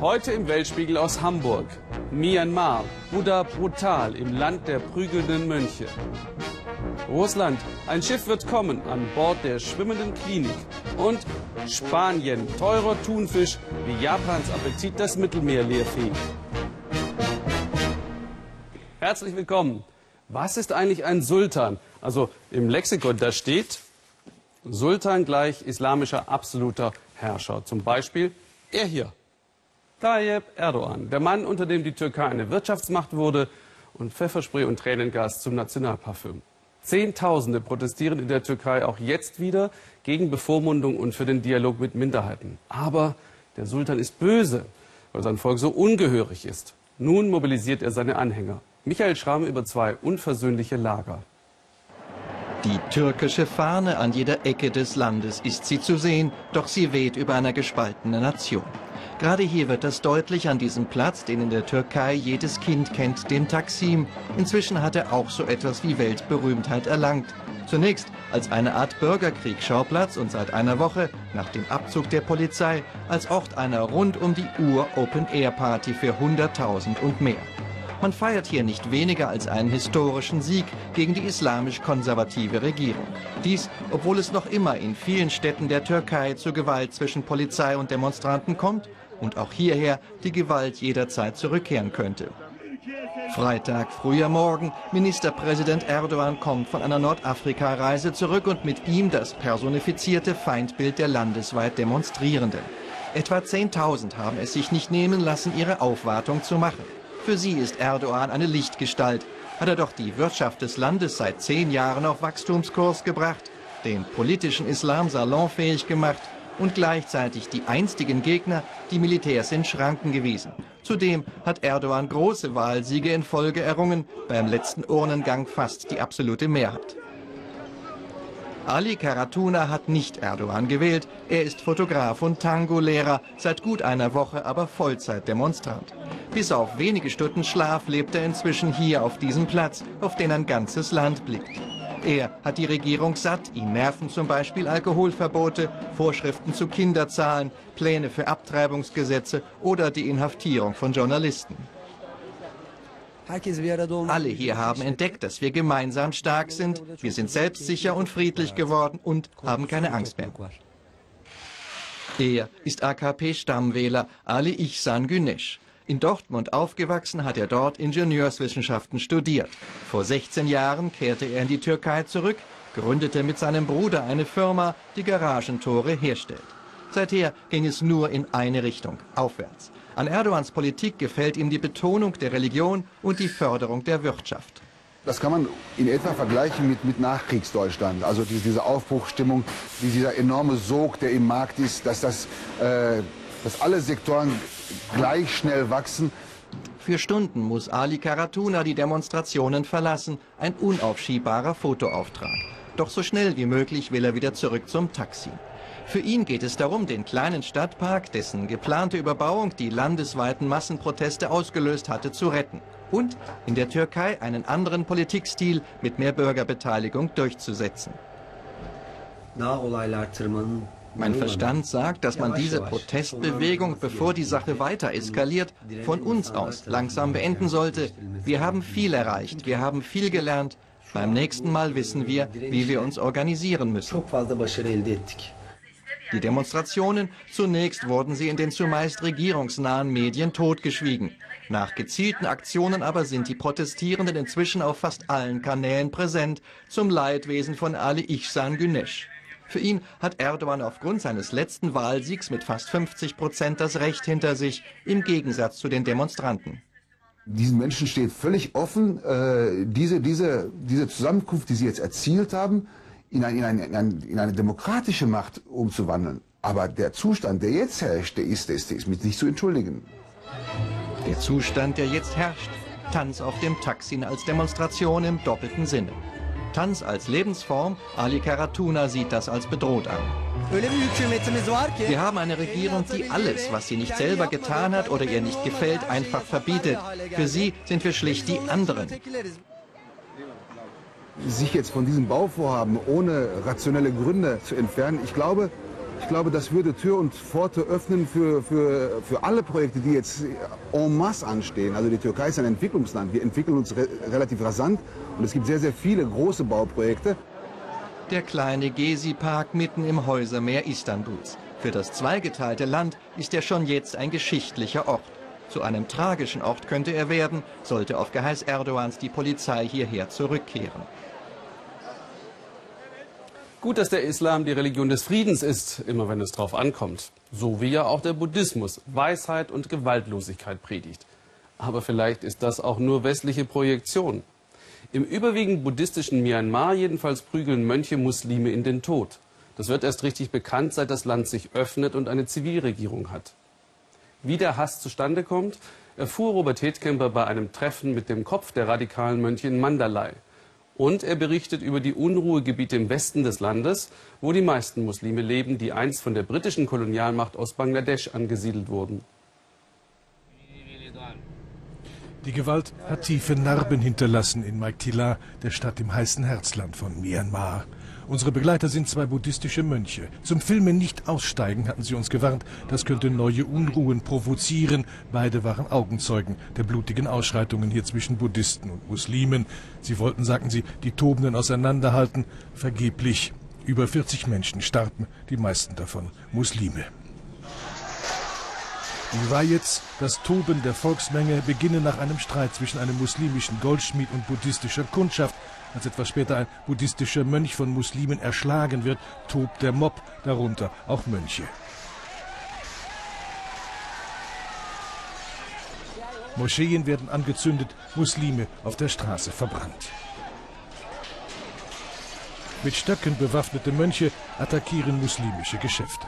Heute im Weltspiegel aus Hamburg. Myanmar, Buddha brutal im Land der prügelnden Mönche. Russland, ein Schiff wird kommen an Bord der schwimmenden Klinik. Und Spanien, teurer Thunfisch, wie Japans Appetit das Mittelmeer leerfegt. Herzlich willkommen. Was ist eigentlich ein Sultan? Also im Lexikon, da steht Sultan gleich islamischer absoluter Herrscher. Zum Beispiel er hier. Tayyip Erdogan, der Mann, unter dem die Türkei eine Wirtschaftsmacht wurde und Pfefferspray und Tränengas zum Nationalparfüm. Zehntausende protestieren in der Türkei auch jetzt wieder gegen Bevormundung und für den Dialog mit Minderheiten. Aber der Sultan ist böse, weil sein Volk so ungehörig ist. Nun mobilisiert er seine Anhänger. Michael Schramm über zwei unversöhnliche Lager. Die türkische Fahne an jeder Ecke des Landes ist sie zu sehen, doch sie weht über einer gespaltenen Nation. Gerade hier wird das deutlich an diesem Platz, den in der Türkei jedes Kind kennt, dem Taksim. Inzwischen hat er auch so etwas wie Weltberühmtheit erlangt. Zunächst als eine Art Bürgerkriegsschauplatz und seit einer Woche, nach dem Abzug der Polizei, als Ort einer rund um die Uhr Open-Air-Party für 100.000 und mehr. Man feiert hier nicht weniger als einen historischen Sieg gegen die islamisch-konservative Regierung. Dies, obwohl es noch immer in vielen Städten der Türkei zu Gewalt zwischen Polizei und Demonstranten kommt und auch hierher die Gewalt jederzeit zurückkehren könnte. Freitag, früher Morgen, Ministerpräsident Erdogan kommt von einer Nordafrika-Reise zurück und mit ihm das personifizierte Feindbild der landesweit Demonstrierenden. Etwa 10.000 haben es sich nicht nehmen lassen, ihre Aufwartung zu machen. Für sie ist Erdogan eine Lichtgestalt. Hat er doch die Wirtschaft des Landes seit zehn Jahren auf Wachstumskurs gebracht, den politischen Islam salonfähig gemacht und gleichzeitig die einstigen Gegner, die Militärs in Schranken gewiesen. Zudem hat Erdogan große Wahlsiege in Folge errungen, beim letzten Urnengang fast die absolute Mehrheit. Ali Karatuna hat nicht Erdogan gewählt. Er ist Fotograf und Tango-Lehrer, seit gut einer Woche aber Vollzeitdemonstrant. Bis auf wenige Stunden Schlaf lebt er inzwischen hier auf diesem Platz, auf den ein ganzes Land blickt. Er hat die Regierung satt. Ihn nerven zum Beispiel Alkoholverbote, Vorschriften zu Kinderzahlen, Pläne für Abtreibungsgesetze oder die Inhaftierung von Journalisten. Alle hier haben entdeckt, dass wir gemeinsam stark sind. Wir sind selbstsicher und friedlich geworden und haben keine Angst mehr. Er ist AKP-Stammwähler Ali Ihsan Güneş. In Dortmund aufgewachsen, hat er dort Ingenieurswissenschaften studiert. Vor 16 Jahren kehrte er in die Türkei zurück, gründete mit seinem Bruder eine Firma, die Garagentore herstellt. Seither ging es nur in eine Richtung, aufwärts. An Erdogans Politik gefällt ihm die Betonung der Religion und die Förderung der Wirtschaft. Das kann man in etwa vergleichen mit, mit Nachkriegsdeutschland. Also die, diese Aufbruchstimmung, dieser enorme Sog, der im Markt ist, dass, das, äh, dass alle Sektoren gleich schnell wachsen. Für Stunden muss Ali Karatuna die Demonstrationen verlassen. Ein unaufschiebbarer Fotoauftrag. Doch so schnell wie möglich will er wieder zurück zum Taxi. Für ihn geht es darum, den kleinen Stadtpark, dessen geplante Überbauung die landesweiten Massenproteste ausgelöst hatte, zu retten. Und in der Türkei einen anderen Politikstil mit mehr Bürgerbeteiligung durchzusetzen. Mein Verstand sagt, dass man diese Protestbewegung, bevor die Sache weiter eskaliert, von uns aus langsam beenden sollte. Wir haben viel erreicht, wir haben viel gelernt. Beim nächsten Mal wissen wir, wie wir uns organisieren müssen. Die Demonstrationen, zunächst wurden sie in den zumeist regierungsnahen Medien totgeschwiegen. Nach gezielten Aktionen aber sind die Protestierenden inzwischen auf fast allen Kanälen präsent, zum Leidwesen von Ali Ihsan Güneş. Für ihn hat Erdogan aufgrund seines letzten Wahlsiegs mit fast 50 Prozent das Recht hinter sich, im Gegensatz zu den Demonstranten. Diesen Menschen steht völlig offen, äh, diese, diese, diese Zusammenkunft, die sie jetzt erzielt haben, in, ein, in, ein, in, ein, in eine demokratische Macht umzuwandeln. Aber der Zustand, der jetzt herrscht, der ist, der ist, der ist mit nicht zu entschuldigen. Der Zustand, der jetzt herrscht, Tanz auf dem Taksin als Demonstration im doppelten Sinne. Tanz als Lebensform, Ali Karatuna sieht das als bedroht an. Wir haben eine Regierung, die alles, was sie nicht selber getan hat oder ihr nicht gefällt, einfach verbietet. Für sie sind wir schlicht die anderen. Sich jetzt von diesem Bauvorhaben ohne rationelle Gründe zu entfernen, ich glaube, Ich glaube, das würde Tür und Pforte öffnen für, für, für alle Projekte, die jetzt en masse anstehen. Also die Türkei ist ein Entwicklungsland. Wir entwickeln uns re relativ rasant und es gibt sehr, sehr viele große Bauprojekte. Der kleine Gezi-Park mitten im Häusermeer Istanbuls. Für das zweigeteilte Land ist er schon jetzt ein geschichtlicher Ort. Zu einem tragischen Ort könnte er werden, sollte auf Geheiß Erdogans die Polizei hierher zurückkehren. Gut, dass der Islam die Religion des Friedens ist, immer wenn es drauf ankommt. So wie ja auch der Buddhismus Weisheit und Gewaltlosigkeit predigt. Aber vielleicht ist das auch nur westliche Projektion. Im überwiegend buddhistischen Myanmar jedenfalls prügeln Mönche Muslime in den Tod. Das wird erst richtig bekannt, seit das Land sich öffnet und eine Zivilregierung hat. Wie der Hass zustande kommt, erfuhr Robert Hedkemper bei einem Treffen mit dem Kopf der radikalen Mönche in Mandalay. Und er berichtet über die Unruhegebiete im Westen des Landes, wo die meisten Muslime leben, die einst von der britischen Kolonialmacht aus Bangladesch angesiedelt wurden. Die Gewalt hat tiefe Narben hinterlassen in Maiktila, der Stadt im heißen Herzland von Myanmar. Unsere Begleiter sind zwei buddhistische Mönche. Zum Filmen nicht aussteigen, hatten sie uns gewarnt. Das könnte neue Unruhen provozieren. Beide waren Augenzeugen der blutigen Ausschreitungen hier zwischen Buddhisten und Muslimen. Sie wollten, sagten sie, die Tobenden auseinanderhalten. Vergeblich. Über 40 Menschen starben, die meisten davon Muslime. Die Riots, das Toben der Volksmenge, beginnen nach einem Streit zwischen einem muslimischen Goldschmied und buddhistischer Kundschaft. Als etwas später ein buddhistischer Mönch von Muslimen erschlagen wird, tobt der Mob, darunter auch Mönche. Moscheen werden angezündet, Muslime auf der Straße verbrannt. Mit Stöcken bewaffnete Mönche attackieren muslimische Geschäfte.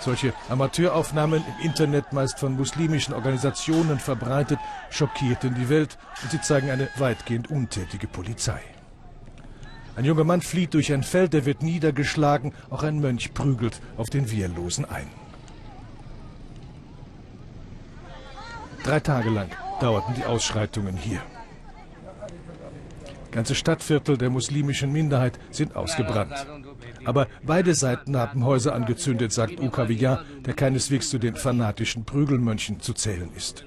Solche Amateuraufnahmen im Internet, meist von muslimischen Organisationen verbreitet, schockierten die Welt und sie zeigen eine weitgehend untätige Polizei. Ein junger Mann flieht durch ein Feld, er wird niedergeschlagen, auch ein Mönch prügelt auf den Wehrlosen ein. Drei Tage lang dauerten die Ausschreitungen hier. Ganze Stadtviertel der muslimischen Minderheit sind ausgebrannt. Aber beide Seiten haben Häuser angezündet, sagt Ukawiya, der keineswegs zu den fanatischen Prügelmönchen zu zählen ist.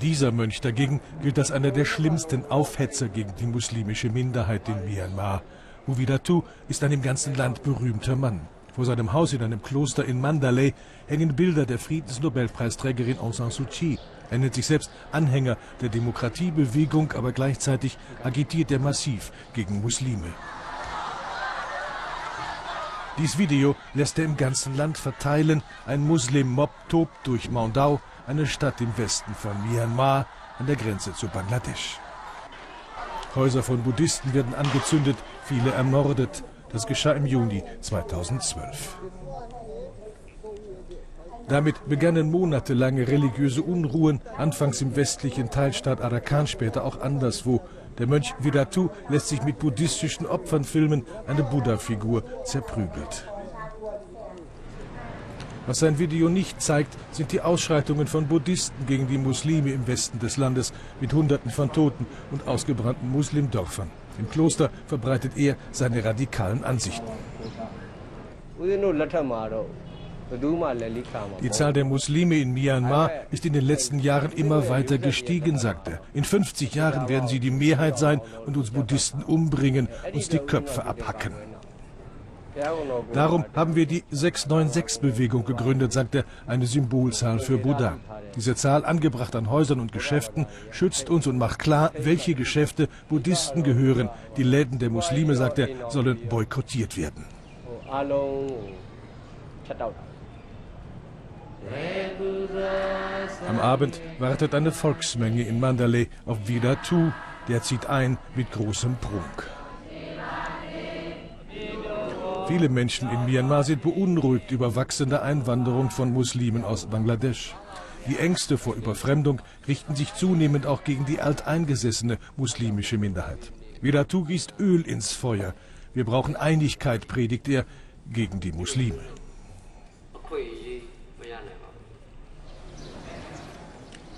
Dieser Mönch dagegen gilt als einer der schlimmsten Aufhetzer gegen die muslimische Minderheit in Myanmar. Uvidatu ist ein im ganzen Land berühmter Mann. Vor seinem Haus in einem Kloster in Mandalay hängen Bilder der Friedensnobelpreisträgerin Aung San Suu Kyi. Er nennt sich selbst Anhänger der Demokratiebewegung, aber gleichzeitig agitiert er massiv gegen Muslime. Dies Video lässt er im ganzen Land verteilen. Ein Muslim-Mob tobt durch Maundau, eine Stadt im Westen von Myanmar an der Grenze zu Bangladesch. Häuser von Buddhisten werden angezündet, viele ermordet. Das geschah im Juni 2012. Damit begannen monatelange religiöse Unruhen, anfangs im westlichen Teilstaat Arakan, später auch anderswo. Der Mönch Vidatu lässt sich mit buddhistischen Opfern filmen, eine Buddha-Figur zerprügelt. Was sein Video nicht zeigt, sind die Ausschreitungen von Buddhisten gegen die Muslime im Westen des Landes mit Hunderten von Toten und ausgebrannten Muslimdörfern. Im Kloster verbreitet er seine radikalen Ansichten. Die Zahl der Muslime in Myanmar ist in den letzten Jahren immer weiter gestiegen, sagt er. In 50 Jahren werden sie die Mehrheit sein und uns Buddhisten umbringen, uns die Köpfe abhacken. Darum haben wir die 696-Bewegung gegründet, sagt er, eine Symbolzahl für Buddha. Diese Zahl, angebracht an Häusern und Geschäften, schützt uns und macht klar, welche Geschäfte Buddhisten gehören. Die Läden der Muslime, sagt er, sollen boykottiert werden. Am Abend wartet eine Volksmenge in Mandalay auf Vidatu. Der zieht ein mit großem Prunk. Viele Menschen in Myanmar sind beunruhigt über wachsende Einwanderung von Muslimen aus Bangladesch. Die Ängste vor Überfremdung richten sich zunehmend auch gegen die alteingesessene muslimische Minderheit. Vidatu gießt Öl ins Feuer. Wir brauchen Einigkeit, predigt er, gegen die Muslime.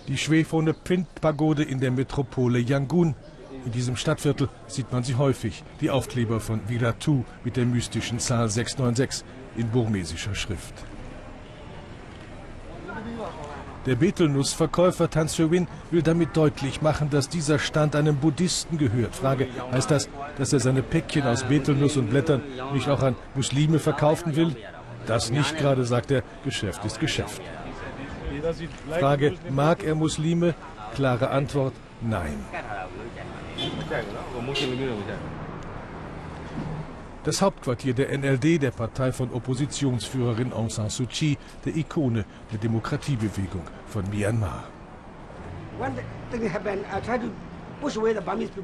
Die schwefone Pint-Pagode in der Metropole Yangon. In diesem Stadtviertel sieht man sie häufig, die Aufkleber von Viratu mit der mystischen Zahl 696 in burmesischer Schrift. Der Betelnussverkäufer Tan Seo-win will damit deutlich machen, dass dieser Stand einem Buddhisten gehört. Frage, heißt das, dass er seine Päckchen aus Betelnuss und Blättern nicht auch an Muslime verkaufen will? Das nicht gerade, sagt er, Geschäft ist Geschäft. Frage, mag er Muslime? Klare Antwort, nein. Das Hauptquartier der NLD, der Partei von Oppositionsführerin Aung San Suu Kyi, der Ikone der Demokratiebewegung von Myanmar.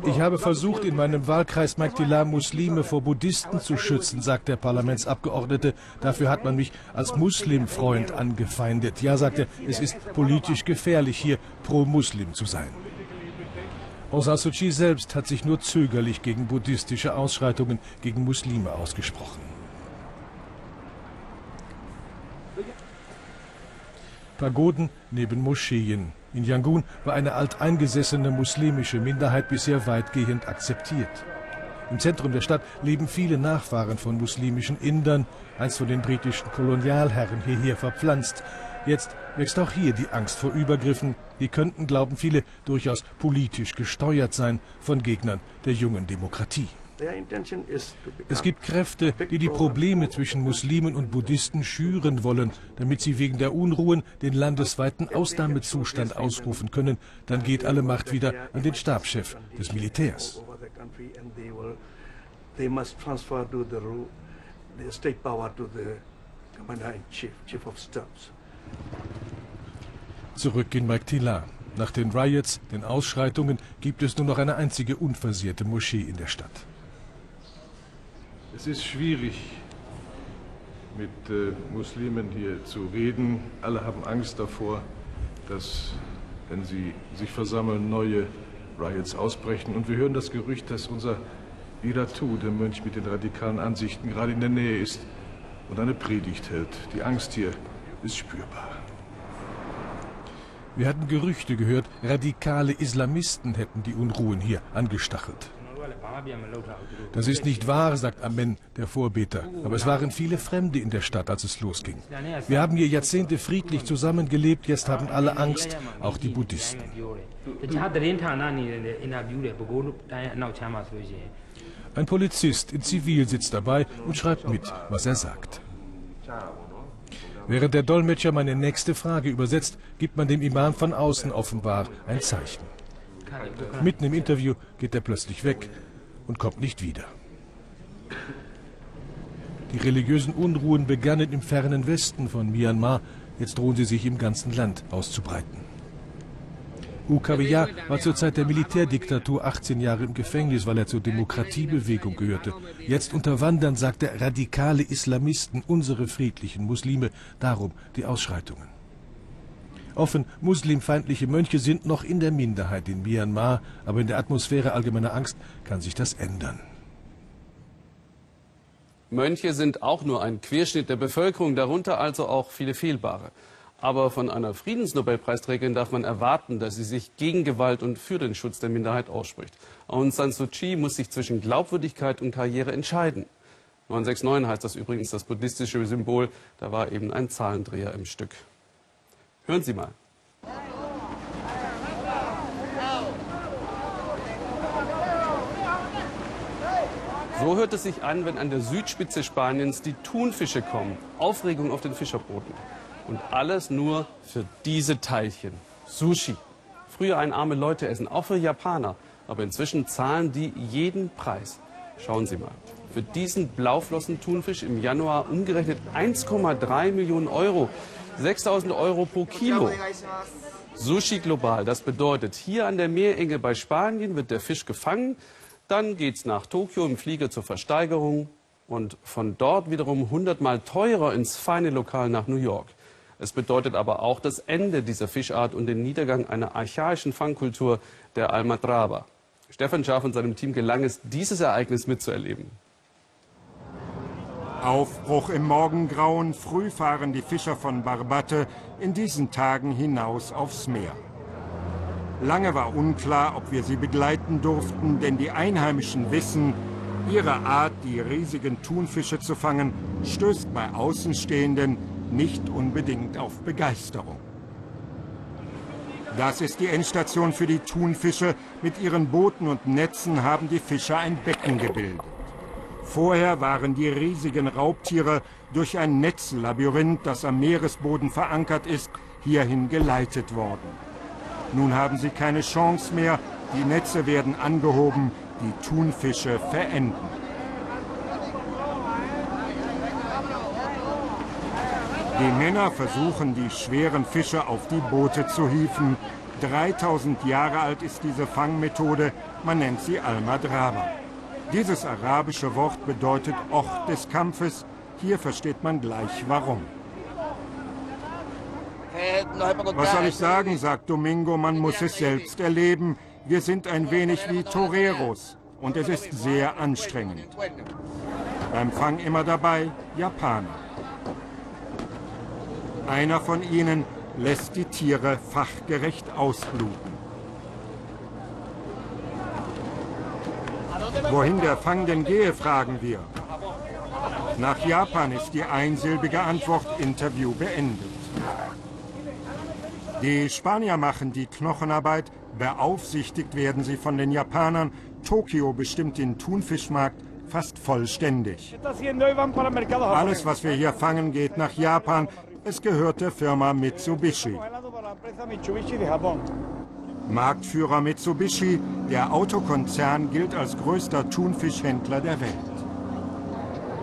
Ich habe versucht, in meinem Wahlkreis Magdila Muslime vor Buddhisten zu schützen, sagt der Parlamentsabgeordnete. Dafür hat man mich als Muslimfreund angefeindet. Ja, sagt er, es ist politisch gefährlich, hier pro-Muslim zu sein. Aung San Suu Kyi selbst hat sich nur zögerlich gegen buddhistische Ausschreitungen gegen Muslime ausgesprochen. Pagoden neben Moscheen. In Yangon war eine alteingesessene muslimische Minderheit bisher weitgehend akzeptiert. Im Zentrum der Stadt leben viele Nachfahren von muslimischen Indern, einst von den britischen Kolonialherren hierher verpflanzt. Jetzt wächst auch hier die Angst vor Übergriffen. Die könnten, glauben viele, durchaus politisch gesteuert sein von Gegnern der jungen Demokratie. Es gibt Kräfte, die die Probleme zwischen Muslimen und Buddhisten schüren wollen, damit sie wegen der Unruhen den landesweiten Ausnahmezustand ausrufen können. Dann geht alle Macht wieder an den Stabschef des Militärs. Zurück in Maktila. Nach den Riots, den Ausschreitungen, gibt es nur noch eine einzige unversehrte Moschee in der Stadt. Es ist schwierig, mit äh, Muslimen hier zu reden. Alle haben Angst davor, dass, wenn sie sich versammeln, neue Riots ausbrechen. Und wir hören das Gerücht, dass unser Iratu, der Mönch mit den radikalen Ansichten, gerade in der Nähe ist und eine Predigt hält. Die Angst hier ist spürbar. Wir hatten Gerüchte gehört, radikale Islamisten hätten die Unruhen hier angestachelt. Das ist nicht wahr, sagt Amen, der Vorbeter. Aber es waren viele Fremde in der Stadt, als es losging. Wir haben hier Jahrzehnte friedlich zusammengelebt, jetzt haben alle Angst, auch die Buddhisten. Ein Polizist in Zivil sitzt dabei und schreibt mit, was er sagt. Während der Dolmetscher meine nächste Frage übersetzt, gibt man dem Imam von außen offenbar ein Zeichen. Mitten im Interview geht er plötzlich weg und kommt nicht wieder. Die religiösen Unruhen begannen im fernen Westen von Myanmar. Jetzt drohen sie sich im ganzen Land auszubreiten. Ukawia war zur Zeit der Militärdiktatur 18 Jahre im Gefängnis, weil er zur Demokratiebewegung gehörte. Jetzt unterwandern, sagt er, radikale Islamisten unsere friedlichen Muslime. Darum die Ausschreitungen. Offen muslimfeindliche Mönche sind noch in der Minderheit in Myanmar, aber in der Atmosphäre allgemeiner Angst kann sich das ändern. Mönche sind auch nur ein Querschnitt der Bevölkerung, darunter also auch viele Fehlbare. Aber von einer Friedensnobelpreisträgerin darf man erwarten, dass sie sich gegen Gewalt und für den Schutz der Minderheit ausspricht. Aung San Suu Kyi muss sich zwischen Glaubwürdigkeit und Karriere entscheiden. 969 heißt das übrigens das buddhistische Symbol. Da war eben ein Zahlendreher im Stück. Hören Sie mal. So hört es sich an, wenn an der Südspitze Spaniens die Thunfische kommen. Aufregung auf den Fischerbooten. Und alles nur für diese Teilchen. Sushi. Früher ein arme Leute essen, auch für Japaner. Aber inzwischen zahlen die jeden Preis. Schauen Sie mal. Für diesen Blauflossen-Thunfisch im Januar umgerechnet 1,3 Millionen Euro. 6000 Euro pro Kilo. Sushi global. Das bedeutet, hier an der Meerenge bei Spanien wird der Fisch gefangen. Dann geht es nach Tokio im Flieger zur Versteigerung und von dort wiederum hundertmal teurer ins feine Lokal nach New York. Es bedeutet aber auch das Ende dieser Fischart und den Niedergang einer archaischen Fangkultur der Almadraba. Stefan Schaaf und seinem Team gelang es, dieses Ereignis mitzuerleben. Aufbruch im Morgengrauen, früh fahren die Fischer von Barbate in diesen Tagen hinaus aufs Meer. Lange war unklar, ob wir sie begleiten durften, denn die Einheimischen wissen, ihre Art, die riesigen Thunfische zu fangen, stößt bei Außenstehenden nicht unbedingt auf Begeisterung. Das ist die Endstation für die Thunfische. Mit ihren Booten und Netzen haben die Fischer ein Becken gebildet. Vorher waren die riesigen Raubtiere durch ein Netzlabyrinth, das am Meeresboden verankert ist, hierhin geleitet worden. Nun haben sie keine Chance mehr, die Netze werden angehoben, die Thunfische verenden. Die Männer versuchen, die schweren Fische auf die Boote zu hieven. 3000 Jahre alt ist diese Fangmethode, man nennt sie Almadraba. Dieses arabische Wort bedeutet Ort des Kampfes, hier versteht man gleich warum. Was soll ich sagen, sagt Domingo, man muss es selbst erleben. Wir sind ein wenig wie Toreros und es ist sehr anstrengend. Beim Fang immer dabei Japaner. Einer von ihnen lässt die Tiere fachgerecht ausbluten. Wohin der Fang denn gehe, fragen wir. Nach Japan ist die einsilbige Antwort Interview beendet. Die Spanier machen die Knochenarbeit, beaufsichtigt werden sie von den Japanern. Tokio bestimmt den Thunfischmarkt fast vollständig. Alles, was wir hier fangen, geht nach Japan. Es gehört der Firma Mitsubishi. Marktführer Mitsubishi, der Autokonzern, gilt als größter Thunfischhändler der Welt.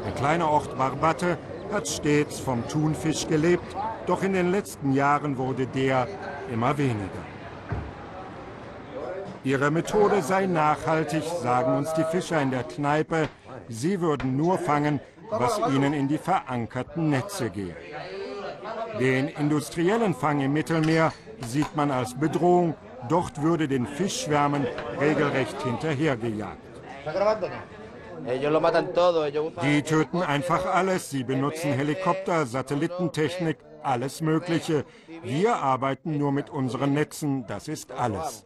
Der kleine Ort Barbate hat stets vom Thunfisch gelebt doch in den letzten Jahren wurde der immer weniger. Ihre Methode sei nachhaltig, sagen uns die Fischer in der Kneipe. Sie würden nur fangen, was ihnen in die verankerten Netze gehe. Den industriellen Fang im Mittelmeer sieht man als Bedrohung. Dort würde den Fischschwärmen regelrecht hinterhergejagt. Die töten einfach alles. Sie benutzen Helikopter, Satellitentechnik, alles Mögliche. Wir arbeiten nur mit unseren Netzen, das ist alles.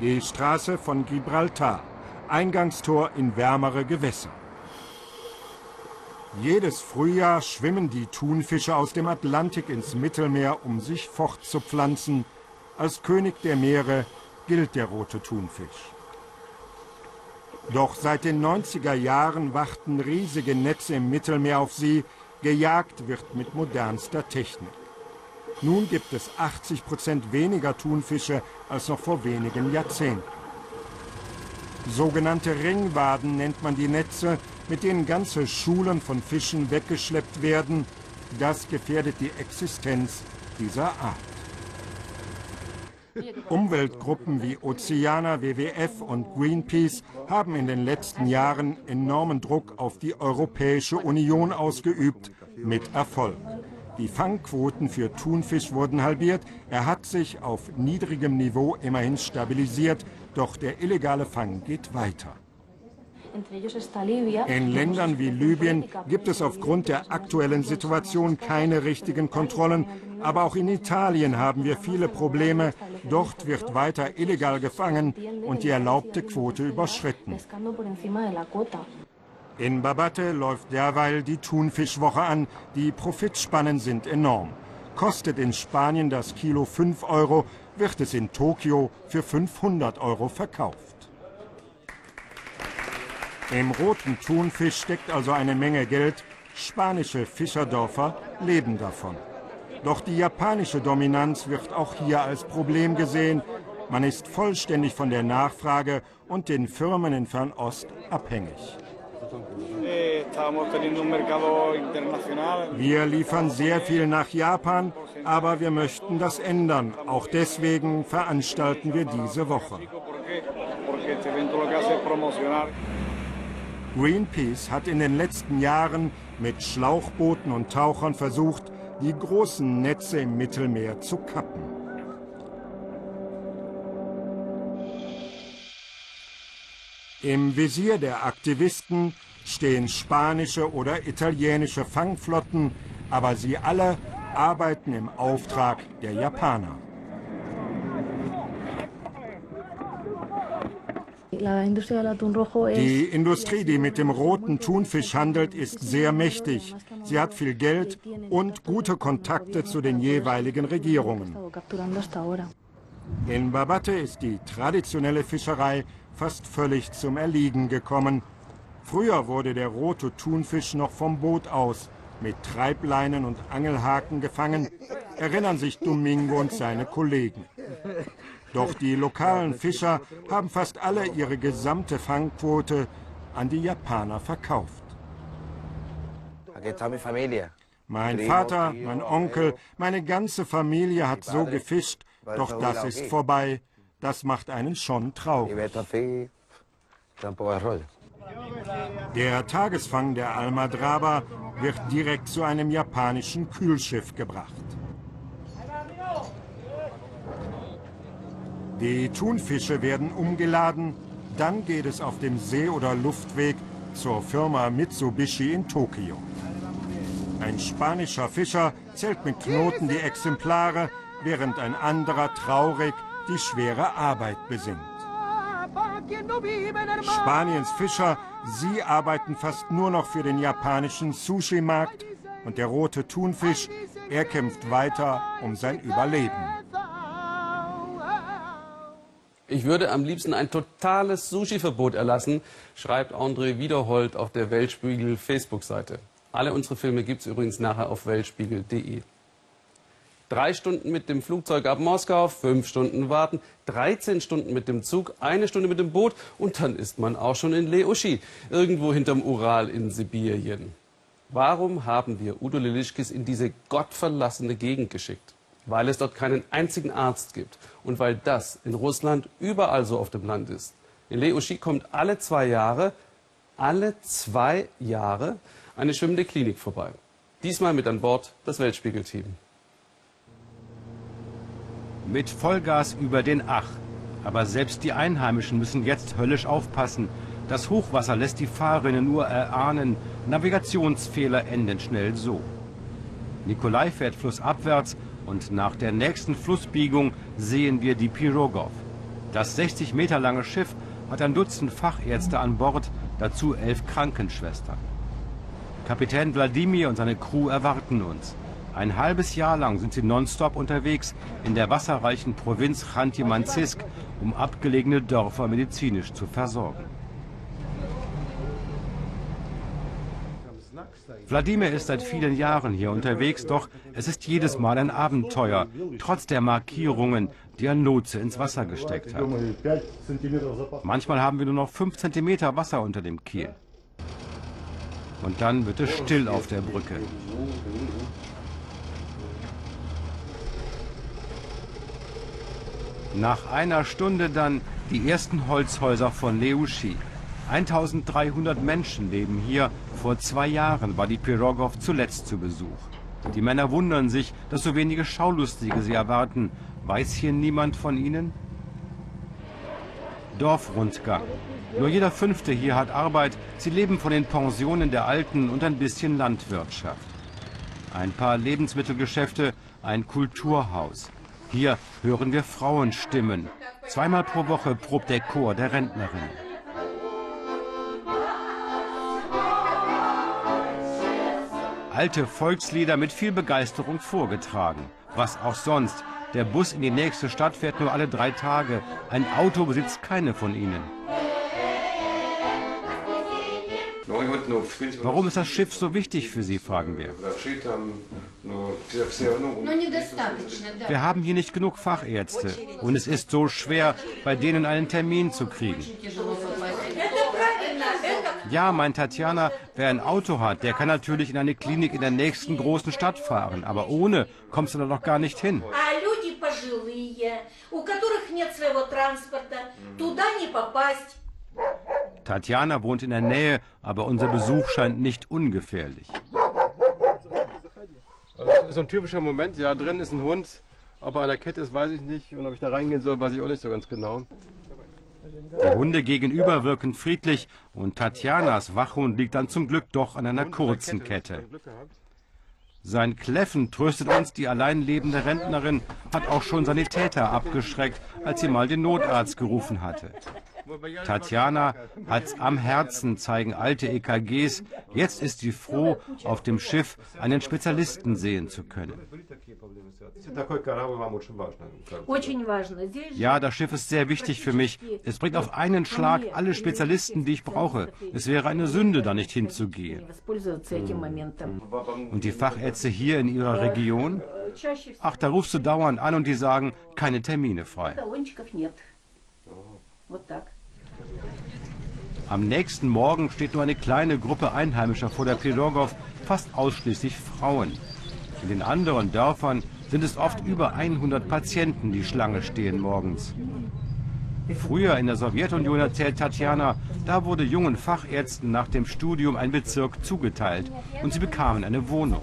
Die Straße von Gibraltar, Eingangstor in wärmere Gewässer. Jedes Frühjahr schwimmen die Thunfische aus dem Atlantik ins Mittelmeer, um sich fortzupflanzen. Als König der Meere gilt der rote Thunfisch. Doch seit den 90er Jahren warten riesige Netze im Mittelmeer auf sie, Gejagt wird mit modernster Technik. Nun gibt es 80 Prozent weniger Thunfische als noch vor wenigen Jahrzehnten. Sogenannte Ringwaden nennt man die Netze, mit denen ganze Schulen von Fischen weggeschleppt werden. Das gefährdet die Existenz dieser Art. Umweltgruppen wie Oceana, WWF und Greenpeace haben in den letzten Jahren enormen Druck auf die Europäische Union ausgeübt, mit Erfolg. Die Fangquoten für Thunfisch wurden halbiert. Er hat sich auf niedrigem Niveau immerhin stabilisiert, doch der illegale Fang geht weiter. In Ländern wie Libyen gibt es aufgrund der aktuellen Situation keine richtigen Kontrollen. Aber auch in Italien haben wir viele Probleme. Dort wird weiter illegal gefangen und die erlaubte Quote überschritten. In Babate läuft derweil die Thunfischwoche an. Die Profitspannen sind enorm. Kostet in Spanien das Kilo 5 Euro, wird es in Tokio für 500 Euro verkauft. Im roten Thunfisch steckt also eine Menge Geld. Spanische Fischerdörfer leben davon. Doch die japanische Dominanz wird auch hier als Problem gesehen. Man ist vollständig von der Nachfrage und den Firmen in Fernost abhängig. Wir liefern sehr viel nach Japan, aber wir möchten das ändern. Auch deswegen veranstalten wir diese Woche. Greenpeace hat in den letzten Jahren mit Schlauchbooten und Tauchern versucht, die großen Netze im Mittelmeer zu kappen. Im Visier der Aktivisten stehen spanische oder italienische Fangflotten, aber sie alle arbeiten im Auftrag der Japaner. Die Industrie, die mit dem roten Thunfisch handelt, ist sehr mächtig. Sie hat viel Geld und gute Kontakte zu den jeweiligen Regierungen. In Babate ist die traditionelle Fischerei fast völlig zum Erliegen gekommen. Früher wurde der rote Thunfisch noch vom Boot aus mit Treibleinen und Angelhaken gefangen, erinnern sich Domingo und seine Kollegen. Doch die lokalen Fischer haben fast alle ihre gesamte Fangquote an die Japaner verkauft. Mein Vater, mein Onkel, meine ganze Familie hat so gefischt, doch das ist vorbei. Das macht einen schon traurig. Der Tagesfang der Almadraba wird direkt zu einem japanischen Kühlschiff gebracht. Die Thunfische werden umgeladen, dann geht es auf dem See- oder Luftweg zur Firma Mitsubishi in Tokio. Ein spanischer Fischer zählt mit Knoten die Exemplare, während ein anderer traurig die schwere Arbeit besingt. Spaniens Fischer, sie arbeiten fast nur noch für den japanischen Sushi-Markt und der rote Thunfisch, er kämpft weiter um sein Überleben. Ich würde am liebsten ein totales Sushi-Verbot erlassen, schreibt André Wiederhold auf der Weltspiegel Facebook-Seite. Alle unsere Filme gibt es übrigens nachher auf weltspiegel.de. Drei Stunden mit dem Flugzeug ab Moskau, fünf Stunden warten, 13 Stunden mit dem Zug, eine Stunde mit dem Boot und dann ist man auch schon in Leoshi, irgendwo hinterm Ural in Sibirien. Warum haben wir Udo Lilischkis in diese gottverlassene Gegend geschickt? Weil es dort keinen einzigen Arzt gibt und weil das in Russland überall so auf dem Land ist. In Leoshi kommt alle zwei Jahre, alle zwei Jahre eine schwimmende Klinik vorbei. Diesmal mit an Bord das Weltspiegelteam. Mit Vollgas über den Ach. Aber selbst die Einheimischen müssen jetzt höllisch aufpassen. Das Hochwasser lässt die Fahrerinnen nur erahnen, Navigationsfehler enden schnell so. Nikolai fährt flussabwärts und nach der nächsten Flussbiegung sehen wir die Pirogov. Das 60 Meter lange Schiff hat ein Dutzend Fachärzte an Bord, dazu elf Krankenschwestern. Kapitän Wladimir und seine Crew erwarten uns. Ein halbes Jahr lang sind sie nonstop unterwegs in der wasserreichen Provinz Chanty-Mansijsk, um abgelegene Dörfer medizinisch zu versorgen. Wladimir ist seit vielen Jahren hier unterwegs, doch es ist jedes Mal ein Abenteuer, trotz der Markierungen, die ein Lotse ins Wasser gesteckt hat. Manchmal haben wir nur noch 5 cm Wasser unter dem Kiel. Und dann wird es still auf der Brücke. Nach einer Stunde dann die ersten Holzhäuser von Leushi. 1300 Menschen leben hier. Vor zwei Jahren war die Pirogov zuletzt zu Besuch. Die Männer wundern sich, dass so wenige Schaulustige sie erwarten. Weiß hier niemand von ihnen? Dorfrundgang. Nur jeder Fünfte hier hat Arbeit. Sie leben von den Pensionen der Alten und ein bisschen Landwirtschaft. Ein paar Lebensmittelgeschäfte, ein Kulturhaus. Hier hören wir Frauenstimmen. Zweimal pro Woche probt der Chor der Rentnerin. Alte Volkslieder mit viel Begeisterung vorgetragen. Was auch sonst. Der Bus in die nächste Stadt fährt nur alle drei Tage. Ein Auto besitzt keine von ihnen. Warum ist das Schiff so wichtig für Sie, fragen wir. Wir haben hier nicht genug Fachärzte und es ist so schwer, bei denen einen Termin zu kriegen. Ja, meint Tatjana, wer ein Auto hat, der kann natürlich in eine Klinik in der nächsten großen Stadt fahren, aber ohne kommst du da doch gar nicht hin. Tatjana wohnt in der Nähe, aber unser Besuch scheint nicht ungefährlich. Also, so ein typischer Moment, ja, drin ist ein Hund, ob er an der Kette ist, weiß ich nicht. Und ob ich da reingehen soll, weiß ich auch nicht so ganz genau. Die Hunde gegenüber wirken friedlich und Tatjanas Wachhund liegt dann zum Glück doch an einer kurzen Kette. Sein Kläffen tröstet uns, die allein lebende Rentnerin hat auch schon Sanitäter abgeschreckt, als sie mal den Notarzt gerufen hatte. Tatjana hat's am Herzen, zeigen alte EKGs. Jetzt ist sie froh, auf dem Schiff einen Spezialisten sehen zu können. Ja, das Schiff ist sehr wichtig für mich. Es bringt auf einen Schlag alle Spezialisten, die ich brauche. Es wäre eine Sünde, da nicht hinzugehen. Und die Fachärzte hier in ihrer Region? Ach, da rufst du dauernd an und die sagen, keine Termine frei. Am nächsten Morgen steht nur eine kleine Gruppe Einheimischer vor der Pirogov, fast ausschließlich Frauen. In den anderen Dörfern sind es oft über 100 Patienten, die Schlange stehen morgens. Früher in der Sowjetunion erzählt Tatjana, da wurde jungen Fachärzten nach dem Studium ein Bezirk zugeteilt und sie bekamen eine Wohnung.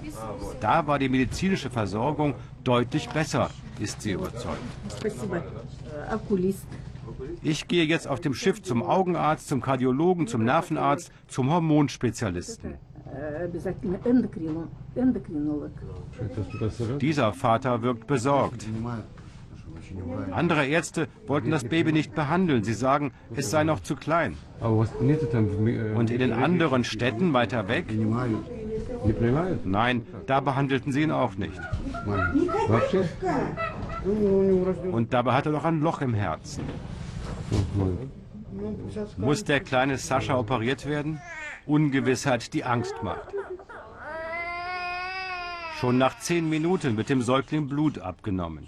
Da war die medizinische Versorgung deutlich besser, ist sie überzeugt. Ich gehe jetzt auf dem Schiff zum Augenarzt, zum Kardiologen, zum Nervenarzt, zum Hormonspezialisten. Dieser Vater wirkt besorgt. Andere Ärzte wollten das Baby nicht behandeln. Sie sagen, es sei noch zu klein. Und in den anderen Städten weiter weg? Nein, da behandelten sie ihn auch nicht. Und dabei hat er noch ein Loch im Herzen. Muss der kleine Sascha operiert werden? Ungewissheit, die Angst macht. Schon nach zehn Minuten wird dem Säugling Blut abgenommen.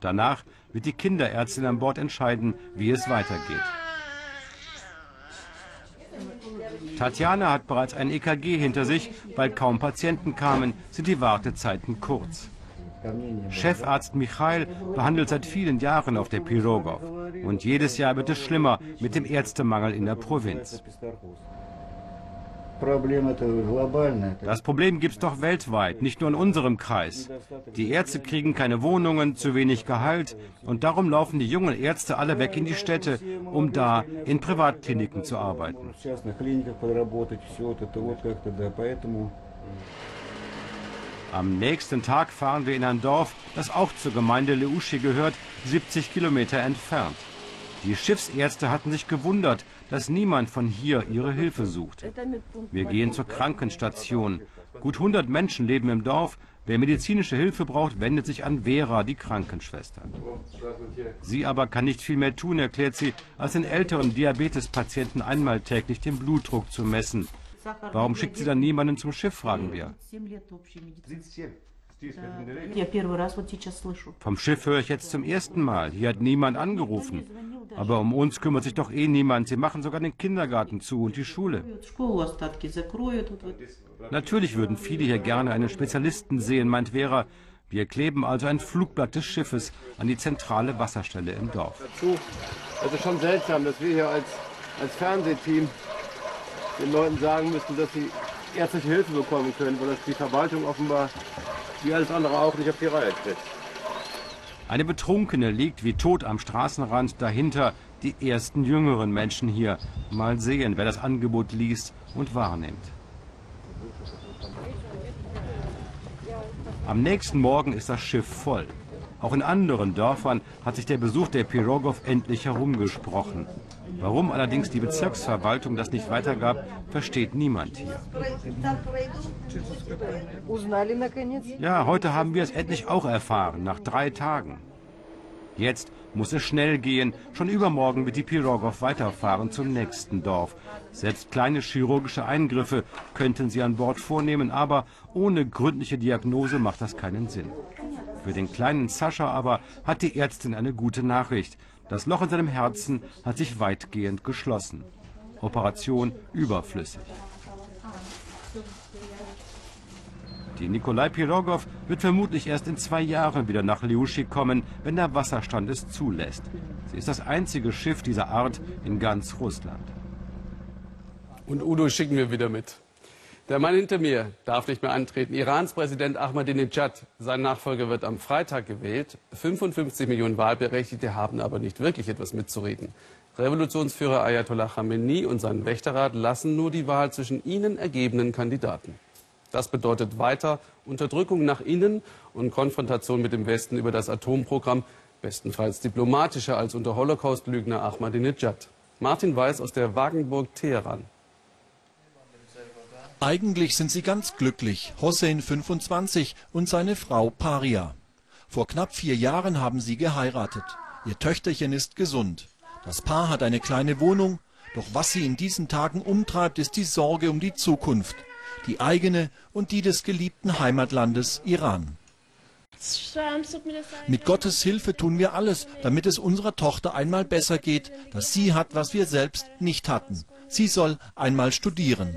Danach wird die Kinderärztin an Bord entscheiden, wie es weitergeht. Tatjana hat bereits ein EKG hinter sich. Weil kaum Patienten kamen, sind die Wartezeiten kurz. Chefarzt Michail behandelt seit vielen Jahren auf der Pirogov. Und jedes Jahr wird es schlimmer mit dem Ärztemangel in der Provinz. Das Problem gibt es doch weltweit, nicht nur in unserem Kreis. Die Ärzte kriegen keine Wohnungen, zu wenig Gehalt und darum laufen die jungen Ärzte alle weg in die Städte, um da in Privatkliniken zu arbeiten. Am nächsten Tag fahren wir in ein Dorf, das auch zur Gemeinde Leuschi gehört, 70 Kilometer entfernt. Die Schiffsärzte hatten sich gewundert, dass niemand von hier ihre Hilfe sucht. Wir gehen zur Krankenstation. Gut 100 Menschen leben im Dorf. Wer medizinische Hilfe braucht, wendet sich an Vera, die Krankenschwester. Sie aber kann nicht viel mehr tun, erklärt sie, als den älteren Diabetespatienten einmal täglich den Blutdruck zu messen. Warum schickt sie dann niemanden zum Schiff, fragen wir. Vom Schiff höre ich jetzt zum ersten Mal. Hier hat niemand angerufen. Aber um uns kümmert sich doch eh niemand. Sie machen sogar den Kindergarten zu und die Schule. Natürlich würden viele hier gerne einen Spezialisten sehen, meint Vera. Wir kleben also ein Flugblatt des Schiffes an die zentrale Wasserstelle im Dorf. Es ist schon seltsam, dass wir hier als, als Fernsehteam den Leuten sagen müssen, dass sie ärztliche Hilfe bekommen können, weil das die Verwaltung offenbar wie alles andere auch nicht auf die Reihe kriegt. Eine Betrunkene liegt wie tot am Straßenrand, dahinter die ersten jüngeren Menschen hier. Mal sehen, wer das Angebot liest und wahrnimmt. Am nächsten Morgen ist das Schiff voll. Auch in anderen Dörfern hat sich der Besuch der Pirogov endlich herumgesprochen. Warum allerdings die Bezirksverwaltung das nicht weitergab, versteht niemand hier. Ja, heute haben wir es endlich auch erfahren, nach drei Tagen. Jetzt muss es schnell gehen. Schon übermorgen wird die Pirogov weiterfahren zum nächsten Dorf. Selbst kleine chirurgische Eingriffe könnten sie an Bord vornehmen, aber ohne gründliche Diagnose macht das keinen Sinn. Für den kleinen Sascha aber hat die Ärztin eine gute Nachricht. Das Loch in seinem Herzen hat sich weitgehend geschlossen. Operation überflüssig. Die Nikolai Pirogov wird vermutlich erst in zwei Jahren wieder nach Liushi kommen, wenn der Wasserstand es zulässt. Sie ist das einzige Schiff dieser Art in ganz Russland. Und Udo schicken wir wieder mit. Der Mann hinter mir darf nicht mehr antreten. Irans Präsident Ahmadinejad, sein Nachfolger wird am Freitag gewählt. 55 Millionen Wahlberechtigte haben aber nicht wirklich etwas mitzureden. Revolutionsführer Ayatollah Khamenei und sein Wächterrat lassen nur die Wahl zwischen ihnen ergebenen Kandidaten. Das bedeutet weiter Unterdrückung nach innen und Konfrontation mit dem Westen über das Atomprogramm, bestenfalls diplomatischer als unter Holocaust-Lügner Ahmadinejad. Martin Weiß aus der Wagenburg Teheran. Eigentlich sind sie ganz glücklich, Hossein 25 und seine Frau Paria. Vor knapp vier Jahren haben sie geheiratet. Ihr Töchterchen ist gesund. Das Paar hat eine kleine Wohnung, doch was sie in diesen Tagen umtreibt, ist die Sorge um die Zukunft, die eigene und die des geliebten Heimatlandes Iran. Mit Gottes Hilfe tun wir alles, damit es unserer Tochter einmal besser geht, dass sie hat, was wir selbst nicht hatten. Sie soll einmal studieren.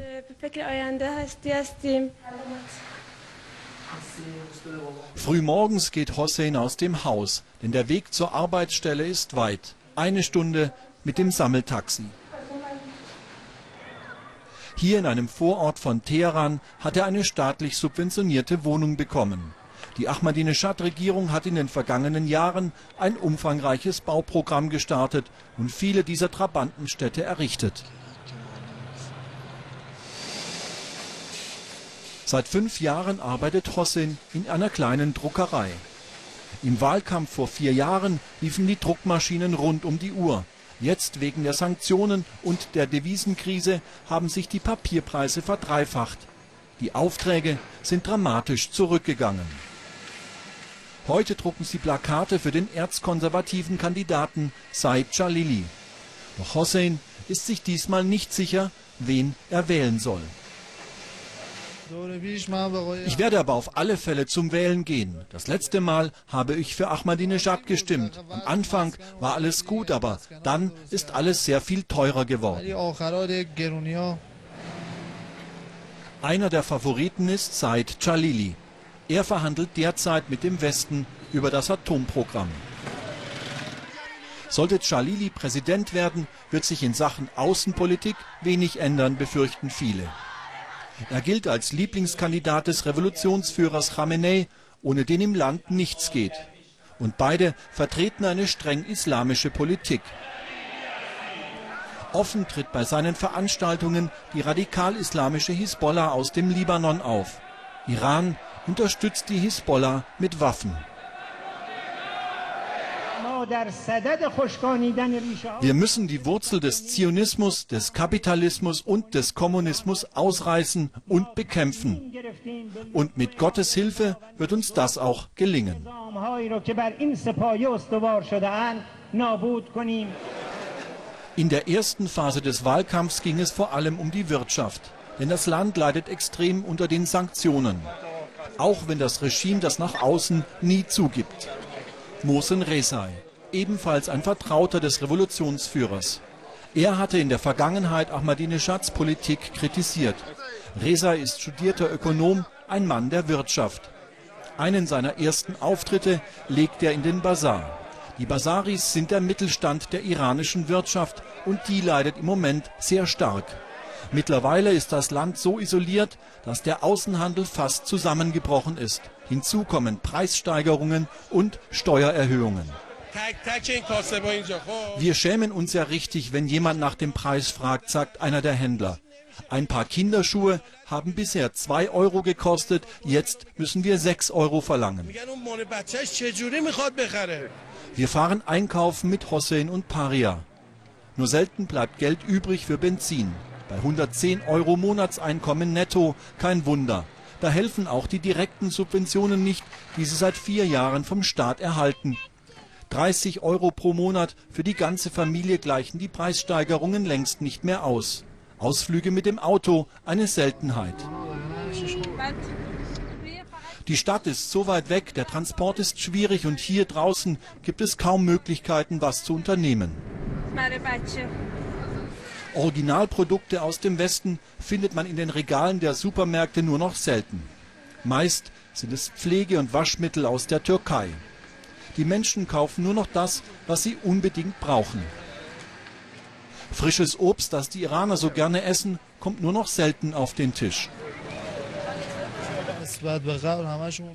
Frühmorgens geht Hossein aus dem Haus, denn der Weg zur Arbeitsstelle ist weit. Eine Stunde mit dem Sammeltaxi. Hier in einem Vorort von Teheran hat er eine staatlich subventionierte Wohnung bekommen. Die Ahmadinejad-Regierung hat in den vergangenen Jahren ein umfangreiches Bauprogramm gestartet und viele dieser Trabantenstädte errichtet. Seit fünf Jahren arbeitet Hossein in einer kleinen Druckerei. Im Wahlkampf vor vier Jahren liefen die Druckmaschinen rund um die Uhr. Jetzt wegen der Sanktionen und der Devisenkrise haben sich die Papierpreise verdreifacht. Die Aufträge sind dramatisch zurückgegangen. Heute drucken sie Plakate für den erzkonservativen Kandidaten Said Jalili. Doch Hossein ist sich diesmal nicht sicher, wen er wählen soll. Ich werde aber auf alle Fälle zum Wählen gehen. Das letzte Mal habe ich für Ahmadinejad gestimmt. Am Anfang war alles gut, aber dann ist alles sehr viel teurer geworden. Einer der Favoriten ist Said Jalili. Er verhandelt derzeit mit dem Westen über das Atomprogramm. Sollte Jalili Präsident werden, wird sich in Sachen Außenpolitik wenig ändern, befürchten viele. Er gilt als Lieblingskandidat des Revolutionsführers Khamenei, ohne den im Land nichts geht. Und beide vertreten eine streng islamische Politik. Offen tritt bei seinen Veranstaltungen die radikal-islamische Hisbollah aus dem Libanon auf. Iran unterstützt die Hisbollah mit Waffen. Wir müssen die Wurzel des Zionismus, des Kapitalismus und des Kommunismus ausreißen und bekämpfen. Und mit Gottes Hilfe wird uns das auch gelingen. In der ersten Phase des Wahlkampfs ging es vor allem um die Wirtschaft. Denn das Land leidet extrem unter den Sanktionen. Auch wenn das Regime das nach außen nie zugibt. Mohsen Rezai ebenfalls ein Vertrauter des Revolutionsführers. Er hatte in der Vergangenheit Ahmadinejads Politik kritisiert. Reza ist studierter Ökonom, ein Mann der Wirtschaft. Einen seiner ersten Auftritte legt er in den Bazar. Die Basaris sind der Mittelstand der iranischen Wirtschaft und die leidet im Moment sehr stark. Mittlerweile ist das Land so isoliert, dass der Außenhandel fast zusammengebrochen ist. Hinzu kommen Preissteigerungen und Steuererhöhungen. Wir schämen uns ja richtig, wenn jemand nach dem Preis fragt, sagt einer der Händler. Ein paar Kinderschuhe haben bisher zwei Euro gekostet, jetzt müssen wir sechs Euro verlangen. Wir fahren einkaufen mit Hossein und Paria. Nur selten bleibt Geld übrig für Benzin. Bei 110 Euro Monatseinkommen netto kein Wunder. Da helfen auch die direkten Subventionen nicht, die sie seit vier Jahren vom Staat erhalten. 30 Euro pro Monat für die ganze Familie gleichen die Preissteigerungen längst nicht mehr aus. Ausflüge mit dem Auto eine Seltenheit. Die Stadt ist so weit weg, der Transport ist schwierig und hier draußen gibt es kaum Möglichkeiten, was zu unternehmen. Originalprodukte aus dem Westen findet man in den Regalen der Supermärkte nur noch selten. Meist sind es Pflege- und Waschmittel aus der Türkei. Die Menschen kaufen nur noch das, was sie unbedingt brauchen. Frisches Obst, das die Iraner so gerne essen, kommt nur noch selten auf den Tisch.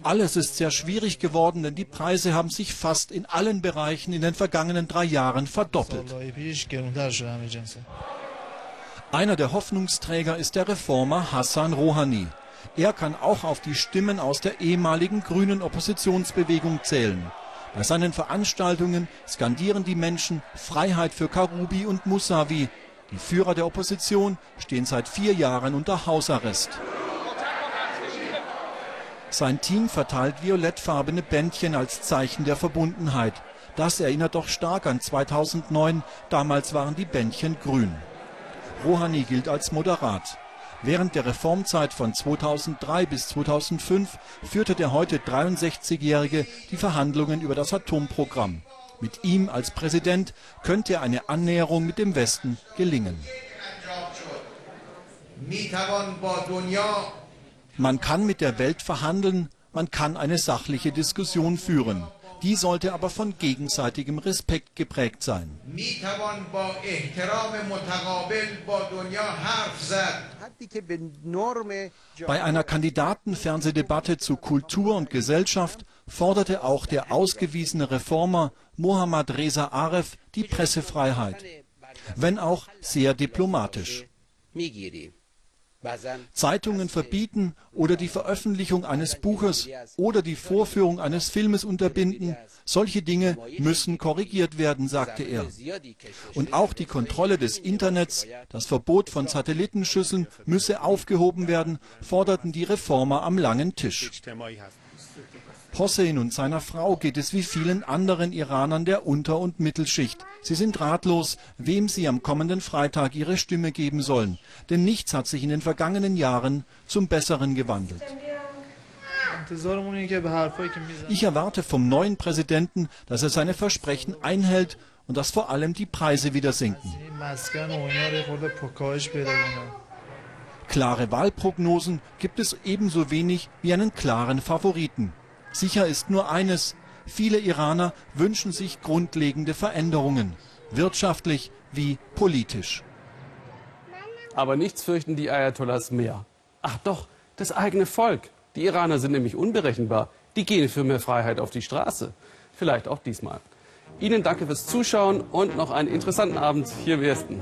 Alles ist sehr schwierig geworden, denn die Preise haben sich fast in allen Bereichen in den vergangenen drei Jahren verdoppelt. Einer der Hoffnungsträger ist der Reformer Hassan Rouhani. Er kann auch auf die Stimmen aus der ehemaligen grünen Oppositionsbewegung zählen. Bei seinen Veranstaltungen skandieren die Menschen Freiheit für Karoubi und Mousavi. Die Führer der Opposition stehen seit vier Jahren unter Hausarrest. Sein Team verteilt violettfarbene Bändchen als Zeichen der Verbundenheit. Das erinnert doch stark an 2009. Damals waren die Bändchen grün. Rouhani gilt als moderat. Während der Reformzeit von 2003 bis 2005 führte der heute 63-Jährige die Verhandlungen über das Atomprogramm. Mit ihm als Präsident könnte eine Annäherung mit dem Westen gelingen. Man kann mit der Welt verhandeln, man kann eine sachliche Diskussion führen. Die sollte aber von gegenseitigem Respekt geprägt sein. Bei einer Kandidatenfernsehdebatte zu Kultur und Gesellschaft forderte auch der ausgewiesene Reformer Mohammad Reza Aref die Pressefreiheit, wenn auch sehr diplomatisch. Zeitungen verbieten oder die Veröffentlichung eines Buches oder die Vorführung eines Filmes unterbinden, solche Dinge müssen korrigiert werden, sagte er. Und auch die Kontrolle des Internets, das Verbot von Satellitenschüsseln müsse aufgehoben werden, forderten die Reformer am langen Tisch. Hossein und seiner Frau geht es wie vielen anderen Iranern der Unter- und Mittelschicht. Sie sind ratlos, wem sie am kommenden Freitag ihre Stimme geben sollen. Denn nichts hat sich in den vergangenen Jahren zum Besseren gewandelt. Ich erwarte vom neuen Präsidenten, dass er seine Versprechen einhält und dass vor allem die Preise wieder sinken. Klare Wahlprognosen gibt es ebenso wenig wie einen klaren Favoriten. Sicher ist nur eines, viele Iraner wünschen sich grundlegende Veränderungen, wirtschaftlich wie politisch. Aber nichts fürchten die Ayatollahs mehr. Ach doch, das eigene Volk. Die Iraner sind nämlich unberechenbar. Die gehen für mehr Freiheit auf die Straße. Vielleicht auch diesmal. Ihnen danke fürs Zuschauen und noch einen interessanten Abend hier im Westen.